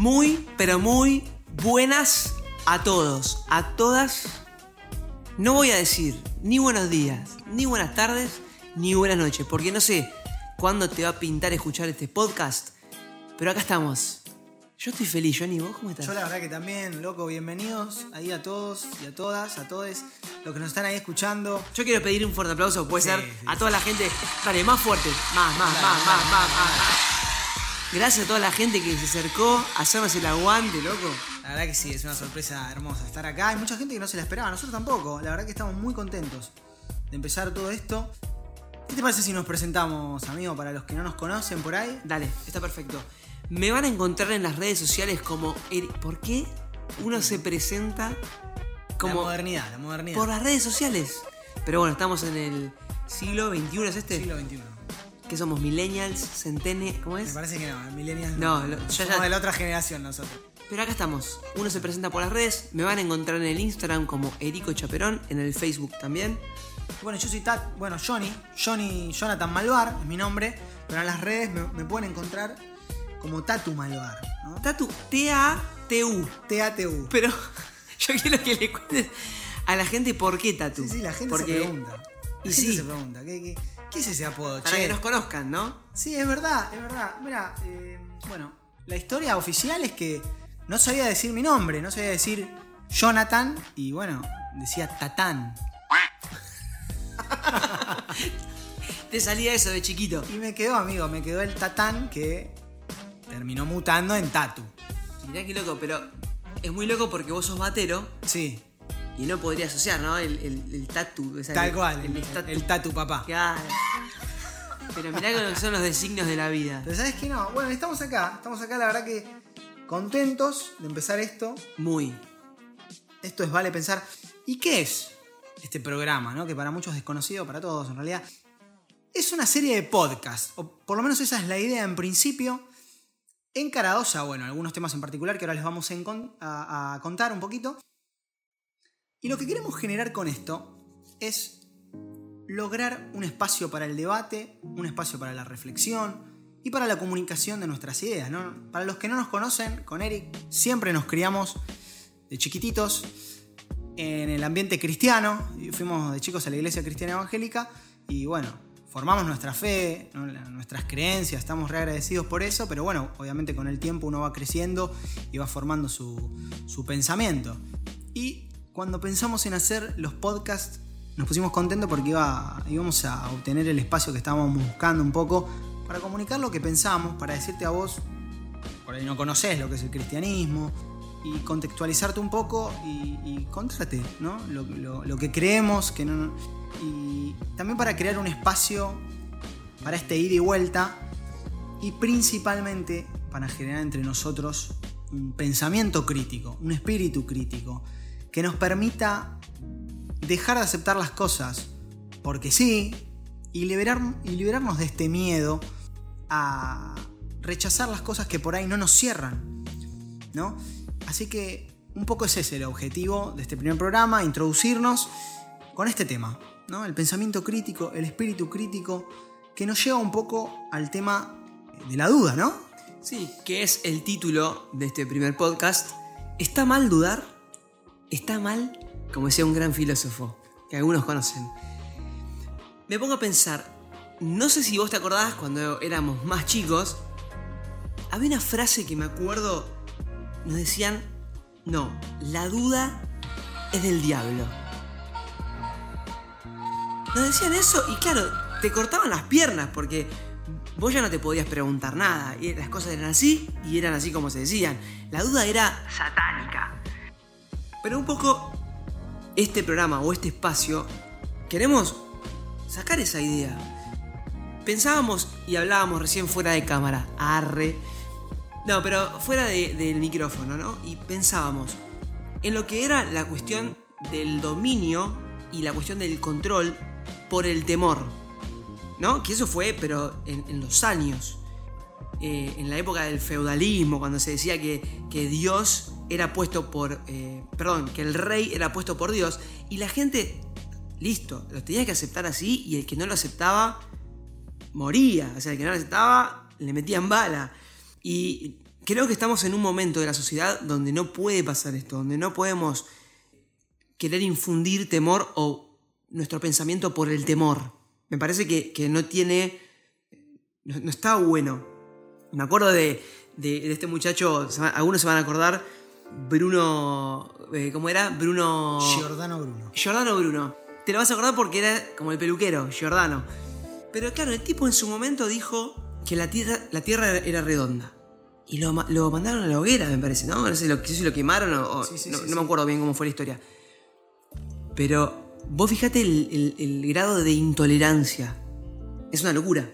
Muy, pero muy buenas a todos, a todas. No voy a decir ni buenos días, ni buenas tardes, ni buenas noches, porque no sé cuándo te va a pintar escuchar este podcast. Pero acá estamos. Yo estoy feliz, Johnny. ¿Vos cómo estás? Yo la verdad que también, loco, bienvenidos ahí a todos y a todas, a todos los que nos están ahí escuchando. Yo quiero pedir un fuerte aplauso, puede Sí, ser, sí, a toda la gente. Dale, más fuerte. Más, más, más, más, más, más. Gracias a toda la gente que se acercó a hacernos el aguante, loco. La verdad que sí, es una sorpresa hermosa estar acá. Hay mucha gente que no se la esperaba, nosotros tampoco. La verdad que estamos muy contentos de empezar todo esto. ¿Qué te parece si nos presentamos, amigo, para los que no nos conocen por ahí? Dale, está perfecto. Me van a encontrar en las redes sociales como... ¿Por qué uno se presenta La como... modernidad, la modernidad. Por las redes sociales. Pero bueno, estamos en el siglo XXI, ¿es este? siglo XXI. Que somos millennials, centene... ¿Cómo Me es? parece que no, millennials No, lo- Somos ya- de la otra generación nosotros. Pero acá estamos. Uno se presenta por las redes. Me van a encontrar en el Instagram como Erico Chaperón. En el Facebook también. Bueno, yo soy Tat, bueno, Johnny, Johnny Jonathan Malvar es mi nombre, pero en las redes me, me pueden encontrar como Tatu Malvar, ¿no? Tatu, T-A-T-U. T-A-T-U. Pero yo quiero que le cuentes a la gente por qué Tatu. Sí, sí, la gente Porque, se pregunta. Y La gente sí, se pregunta, ¿qué, qué, qué es ese apodo? para che? que nos conozcan, ¿no? Sí, es verdad, es verdad. Mira, eh, bueno, la historia oficial es que no sabía decir mi nombre, no sabía decir Jonathan y bueno, decía Tatán. Te salía eso de chiquito. Y me quedó, amigo, me quedó el Tatán que terminó mutando en Tatu. Mirá qué loco, pero es muy loco porque vos sos batero Sí, y no podría asociar, ¿no? El, el, el tatu. o sea, tal el- cual, El, tatu. el Tatu papá. Claro. Pero mirá lo que son los designios de la vida. Pero ¿sabes qué no? Bueno, estamos acá, estamos acá, la verdad que contentos de empezar esto. Muy. Esto es Vale Pensar. ¿Y qué es este programa, no? Que para muchos es desconocido, para todos en realidad. Es una serie de podcasts, o por lo menos esa es la idea en principio, encarados a, bueno, algunos temas en particular que ahora les vamos a contar un poquito. Y lo que queremos generar con esto es lograr un espacio para el debate, un espacio para la reflexión y para la comunicación de nuestras ideas. Para los que no nos conocen, con Eric siempre nos criamos de chiquititos en el ambiente cristiano. Fuimos de chicos a la iglesia cristiana evangélica y bueno, formamos nuestra fe, nuestras creencias, estamos re agradecidos por eso, pero bueno, obviamente con el tiempo uno va creciendo y va formando su, su pensamiento. Y cuando pensamos en hacer los podcasts, nos pusimos contentos porque iba, íbamos a obtener el espacio que estábamos buscando un poco para comunicar lo que pensamos, para decirte a vos por ahí no conoces lo que es el cristianismo, y contextualizarte un poco y, y ¿no? Lo, lo- lo que creemos, que no, y también para crear un espacio para este ida y vuelta, y principalmente para generar entre nosotros un pensamiento crítico, un espíritu crítico, que nos permita dejar de aceptar las cosas porque sí, y, liberar, y liberarnos de este miedo a rechazar las cosas que por ahí no nos cierran, ¿no? Así que un poco ese es el objetivo de este primer programa, introducirnos con este tema, ¿no? El pensamiento crítico, el espíritu crítico, que nos lleva un poco al tema de la duda, ¿no? Sí, que es el título de este primer podcast. ¿Está mal dudar? ¿Está mal? Como decía un gran filósofo, que algunos conocen. Me pongo a pensar, no sé si vos te acordás cuando éramos más chicos, había una frase que me acuerdo, nos decían, no, la duda es del diablo. Nos decían eso y claro, te cortaban las piernas porque vos ya no te podías preguntar nada. Y las cosas eran así y eran así como se decían. La duda era satánica. Pero un poco este programa o este espacio queremos sacar esa idea. Pensábamos y hablábamos recién fuera de cámara. Arre. No, pero fuera de- del micrófono, ¿no? Y pensábamos en lo que era la cuestión del dominio y la cuestión del control por el temor. ¿No? Que eso fue, pero en, en los años. eh, en la época del feudalismo, cuando se decía que, que Dios era puesto por. eh, perdón, que el rey era puesto por Dios. Y la gente, listo, lo tenía que aceptar así. Y el que no lo aceptaba, moría. O sea, el que no lo aceptaba, le metían bala. Y creo que estamos en un momento de la sociedad donde no puede pasar esto, donde no podemos querer infundir temor o nuestro pensamiento por el temor. Me parece que, no tiene... No, está bueno. Me acuerdo de, de, este muchacho, algunos se van a acordar, Bruno... Eh, ¿Cómo era? Bruno... Giordano Bruno. Giordano Bruno. Te lo vas a acordar porque era como el peluquero, Giordano. Pero claro, el tipo en su momento dijo que la Tierra, la tierra era redonda. Y lo, mandaron a la hoguera, me parece, ¿no? No sé, lo, si lo quemaron o... no, me acuerdo bien cómo fue la historia. Pero vos fijate el, grado de intolerancia. Es una locura.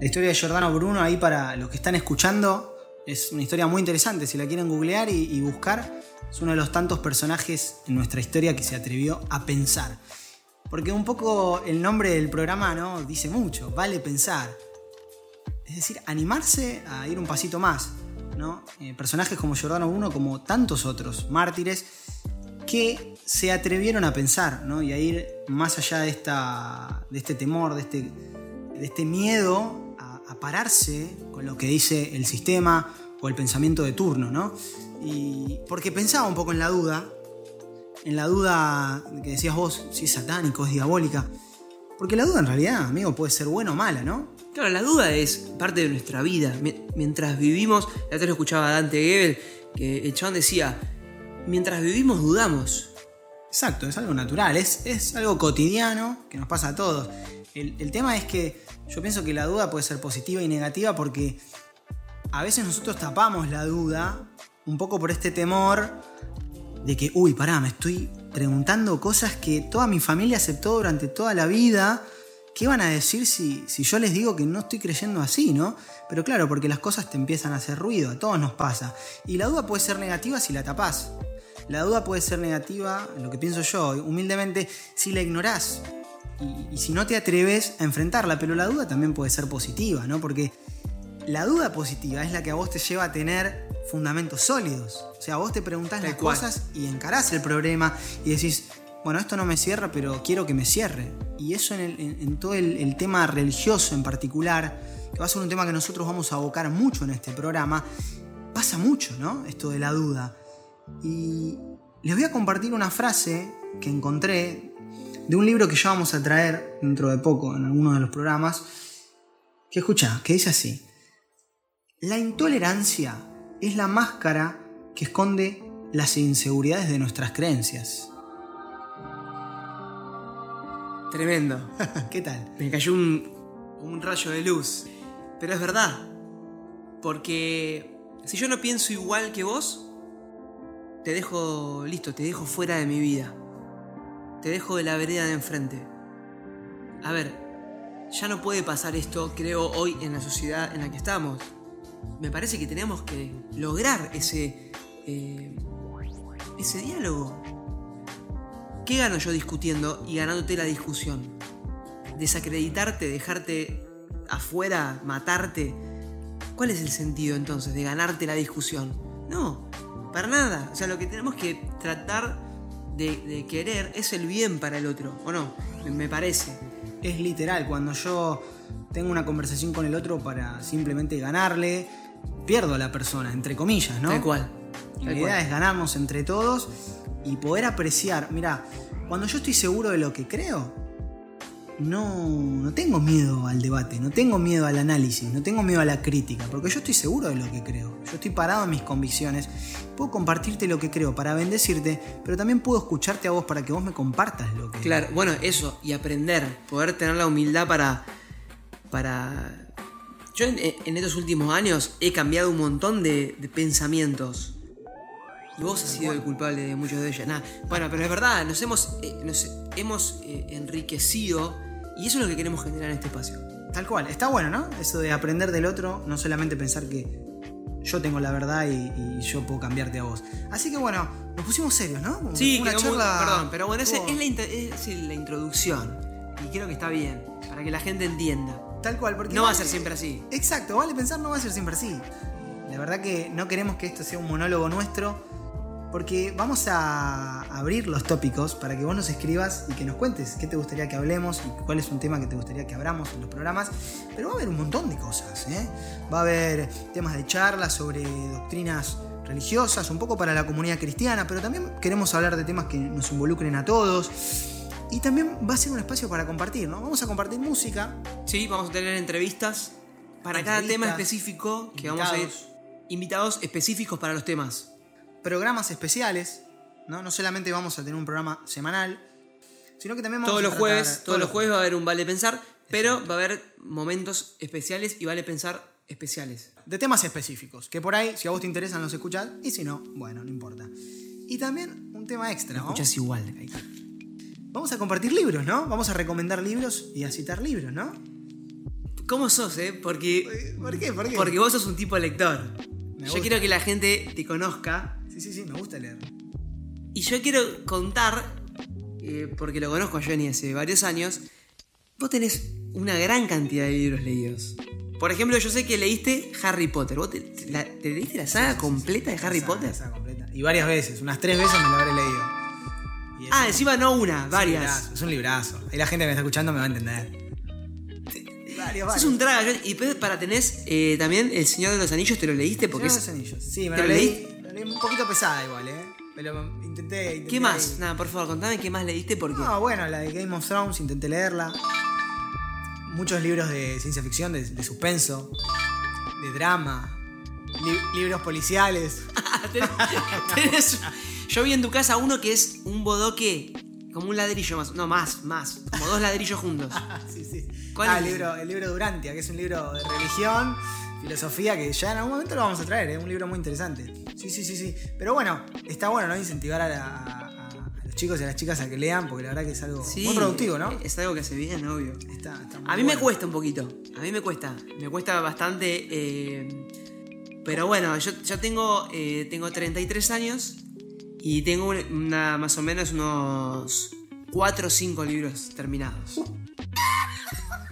La historia de Giordano Bruno, ahí para los que están escuchando, es una historia muy interesante. Si la quieren googlear y buscar, es uno de los tantos personajes en nuestra historia que se atrevió a pensar. Porque un poco el nombre del programa ¿no? dice mucho, vale pensar. Es decir, animarse a ir un pasito más. ¿no? Eh, personajes como Giordano Bruno, como tantos otros mártires, que se atrevieron a pensar ¿no? y a ir más allá de, esta, de este temor, de este, de este miedo a, pararse con lo que dice el sistema o el pensamiento de turno. ¿no? Y porque pensaba un poco en la duda, en la duda que decías vos, si es satánico, es diabólica. Porque la duda en realidad, amigo, puede ser buena o mala, ¿no? Claro, la duda es parte de nuestra vida. Mientras vivimos, ya te lo escuchaba Dante Gebel, que el chabón decía, mientras vivimos dudamos. Exacto, es algo natural, es, es algo cotidiano que nos pasa a todos. El, tema es que yo pienso que la duda puede ser positiva y negativa porque a veces nosotros tapamos la duda un poco por este temor de que, uy, pará, me estoy preguntando cosas que toda mi familia aceptó durante toda la vida. ¿Qué van a decir si, si yo les digo que no estoy creyendo así, no? Pero claro, porque las cosas te empiezan a hacer ruido, a todos nos pasa. Y la duda puede ser negativa si la tapás. La duda puede ser negativa, lo que pienso yo, humildemente, si la ignorás. Y, y si no te atreves a enfrentarla, pero la duda también puede ser positiva, ¿no? Porque la duda positiva es la que a vos te lleva a tener fundamentos sólidos. O sea, vos te preguntás las cosas y encarás el problema y decís, bueno, esto no me cierra, pero quiero que me cierre. Y eso en, todo el, tema religioso en particular, que va a ser un tema que nosotros vamos a abocar mucho en este programa, pasa mucho, ¿no? Esto de la duda. Y les voy a compartir una frase que encontré de un libro que ya vamos a traer dentro de poco en alguno de los programas, que escucha, que dice así. La intolerancia es la máscara que esconde las inseguridades de nuestras creencias. Tremendo. ¿Qué tal? Me cayó un, un rayo de luz. Pero es verdad. Porque si yo no pienso igual que vos, te dejo listo, te dejo fuera de mi vida. Te dejo de la vereda de enfrente. A ver, ya no puede pasar esto, creo, hoy en la sociedad en la que estamos me parece que tenemos que lograr ese, eh, ese diálogo. ¿Qué gano yo discutiendo y ganándote la discusión? ¿Desacreditarte, dejarte afuera, matarte? ¿Cuál es el sentido entonces de ganarte la discusión? No, para nada. O sea, lo que tenemos que tratar de, querer es el bien para el otro, ¿o no? me parece. Es literal, cuando yo tengo una conversación con el otro para simplemente ganarle, pierdo a la persona, entre comillas, ¿no? Tal cual. la idea es ganarnos entre todos y poder apreciar. Mira, cuando yo estoy seguro de lo que creo, no, no tengo miedo al debate, no tengo miedo al análisis, no tengo miedo a la crítica, porque yo estoy seguro de lo que creo. Yo estoy parado en mis convicciones. Puedo compartirte lo que creo para bendecirte, pero también puedo escucharte a vos para que vos me compartas lo que Claro, bueno, eso, y aprender, poder tener la humildad para para... Yo en, estos últimos años he cambiado un montón de, pensamientos. Y vos has sido el culpable de muchos de ellos. Bueno, pero es verdad, nos hemos, eh, nos hemos eh, enriquecido y eso es lo que queremos generar en este espacio. Tal cual, está bueno, ¿no? Eso de aprender del otro, no solamente pensar que yo tengo la verdad y, yo puedo cambiarte a vos. Así que bueno, nos pusimos serios, ¿no? Sí, una charla... perdón, pero bueno, esa es, la, es la introducción. Y creo que está bien, para que la gente entienda. Tal cual, porque. No va a ser siempre así. Exacto, vale pensar, no va a ser siempre así. La verdad que no queremos que esto sea un monólogo nuestro. Porque vamos a abrir los tópicos para que vos nos escribas y que nos cuentes qué te gustaría que hablemos y cuál es un tema que te gustaría que abramos en los programas. Pero va a haber un montón de cosas. ¿eh? Va a haber temas de charla sobre doctrinas religiosas, un poco para la comunidad cristiana, pero también queremos hablar de temas que nos involucren a todos. Y también va a ser un espacio para compartir, ¿no? Vamos a compartir música. Sí, vamos a tener entrevistas para cada tema específico que vamos a ir. Invitados específicos para los temas. Programas especiales, ¿no? No solamente vamos a tener un programa semanal, sino que también vamos todos a los jueves, todos los jueves va a haber un vale pensar, pero va a haber momentos especiales y vale pensar especiales. De temas específicos, que por ahí, si a vos te interesan, los escuchás, y si no, bueno, no importa. Y también un tema extra, ¿no? Escuchás igual, Vamos a compartir libros, ¿no? Vamos a recomendar libros y a citar libros, ¿no? ¿Cómo sos, eh? Porque. ¿Por qué? ¿Por qué? Porque vos sos un tipo lector. Yo quiero que la gente te conozca. Sí, sí, sí, me gusta leer. Y yo quiero contar, eh, porque lo conozco a Johnny hace varios años, vos tenés una gran cantidad de libros leídos. Por ejemplo, yo sé que leíste Harry Potter. ¿Vos te, leíste la saga completa de Harry Potter? La saga completa. Y varias veces, unas tres veces me lo habré leído ah, encima no una, varias. Es un librazo. Ahí la gente que me está escuchando me va a entender. Varios, Es un traga. Y para tenés eh, también El Señor de los Anillos, ¿te lo leíste? Porque de los Anillos. Sí, me lo, leí. Lo leí un poquito pesada igual, ¿eh? Pero intenté. ¿Qué más? Nada, por favor, contame qué más leíste porque. No, bueno, la de Game of Thrones, intenté leerla. Muchos libros de ciencia ficción, de, suspenso, de drama, libros policiales. tenés, yo vi en tu casa uno que es un bodoque, como un ladrillo más. No, más, más. Como dos ladrillos juntos. sí, sí. ¿Cuál ah, es? El libro, el libro Durantia, que es un libro de religión, filosofía, que ya en algún momento lo vamos a traer, es un libro muy interesante. Sí, sí, sí, sí. Pero bueno, está bueno, ¿no? Incentivar a, los chicos y a las chicas a que lean, porque la verdad que es algo muy productivo, ¿no? Es algo que hace bien, obvio. Está, a mí me cuesta un poquito. A mí me cuesta. Me cuesta bastante. Eh, pero bueno, yo, yo tengo, eh, tengo 33 años y tengo una, más o menos unos 4 o 5 libros terminados.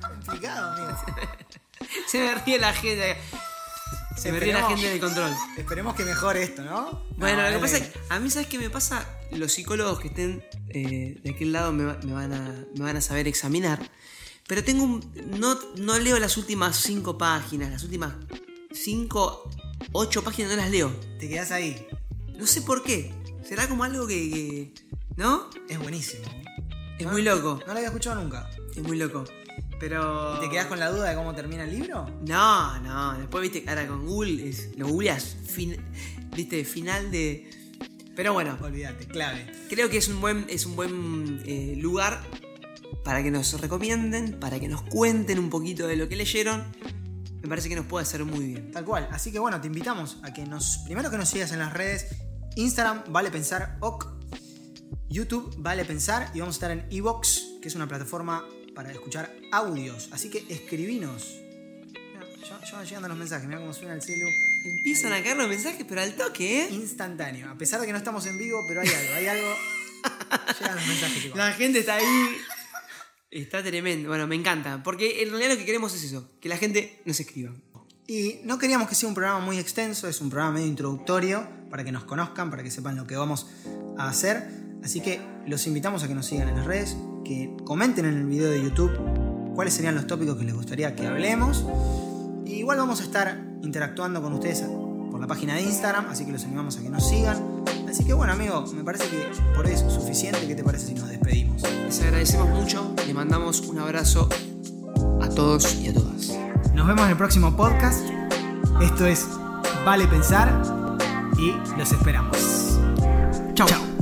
Complicado, amigo. Se me ríe la gente. Se me ríe la gente del control. Esperemos que mejore esto, ¿no? Bueno, lo que pasa es que a mí, ¿sabes qué me pasa? Los psicólogos que estén eh, de aquel lado me, van a, me van a saber examinar. Pero tengo un. No, no leo las últimas 5 páginas, las últimas 5, 8 páginas no las leo. Te quedas ahí. No sé por qué. Será como algo que. ¿No? Es buenísimo. Es muy loco. No lo había escuchado nunca. Es muy loco. Pero. ¿Y te quedas con la duda de cómo termina el libro? No, no. Después viste, ahora con Google es, lo googleas. viste, final de. Pero bueno. Olvídate, clave. Creo que es un buen, es un buen eh, lugar para que nos recomienden, para que nos cuenten un poquito de lo que leyeron. Me parece que nos puede hacer muy bien. Tal cual. Así que bueno, te invitamos a que nos. Primero que nos sigas en las redes Instagram vale pensar ok. YouTube vale pensar y vamos a estar en Evox, que es una plataforma para escuchar audios. Así que escribinos. Ya, van llegando los mensajes, mira cómo suena el celu. Empiezan a caer los mensajes, pero al toque, ¿eh? Instantáneo. A pesar de que no estamos en vivo, pero hay algo, hay algo. Llegan los mensajes, La gente está ahí. Está tremendo. Bueno, me encanta. Porque en realidad lo que queremos es eso: que la gente nos escriba. Y no queríamos que sea un programa muy extenso, es un programa medio introductorio para que nos conozcan, para que sepan lo que vamos a hacer. Así que los invitamos a que nos sigan en las redes, que comenten en el video de YouTube cuáles serían los tópicos que les gustaría que hablemos. Y igual vamos a estar interactuando con ustedes por la página de Instagram, así que los animamos a que nos sigan. Así que bueno, amigo, me parece que por eso es suficiente. ¿Qué te parece si nos despedimos? Les agradecemos mucho, les mandamos un abrazo a todos y a todas. Nos vemos en el próximo podcast. Esto es Vale Pensar y los esperamos. Chao. Chao.